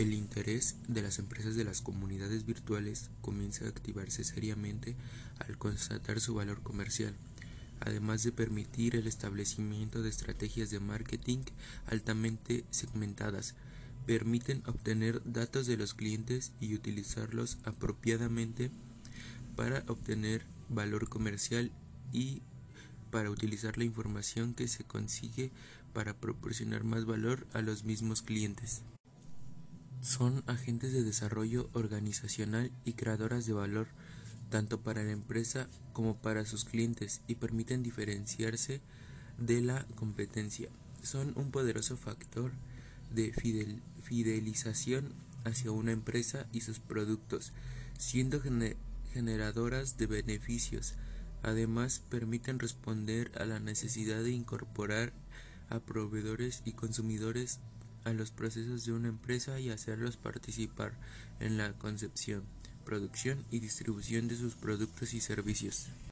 El interés de las empresas de las comunidades virtuales comienza a activarse seriamente al constatar su valor comercial, además de permitir el establecimiento de estrategias de marketing altamente segmentadas. Permiten obtener datos de los clientes y utilizarlos apropiadamente para obtener valor comercial y para utilizar la información que se consigue para proporcionar más valor a los mismos clientes. Son agentes de desarrollo organizacional y creadoras de valor tanto para la empresa como para sus clientes y permiten diferenciarse de la competencia. Son un poderoso factor de fidelización hacia una empresa y sus productos, siendo generadoras de beneficios. Además, permiten responder a la necesidad de incorporar a proveedores y consumidores a los procesos de una empresa y hacerlos participar en la concepción, producción y distribución de sus productos y servicios.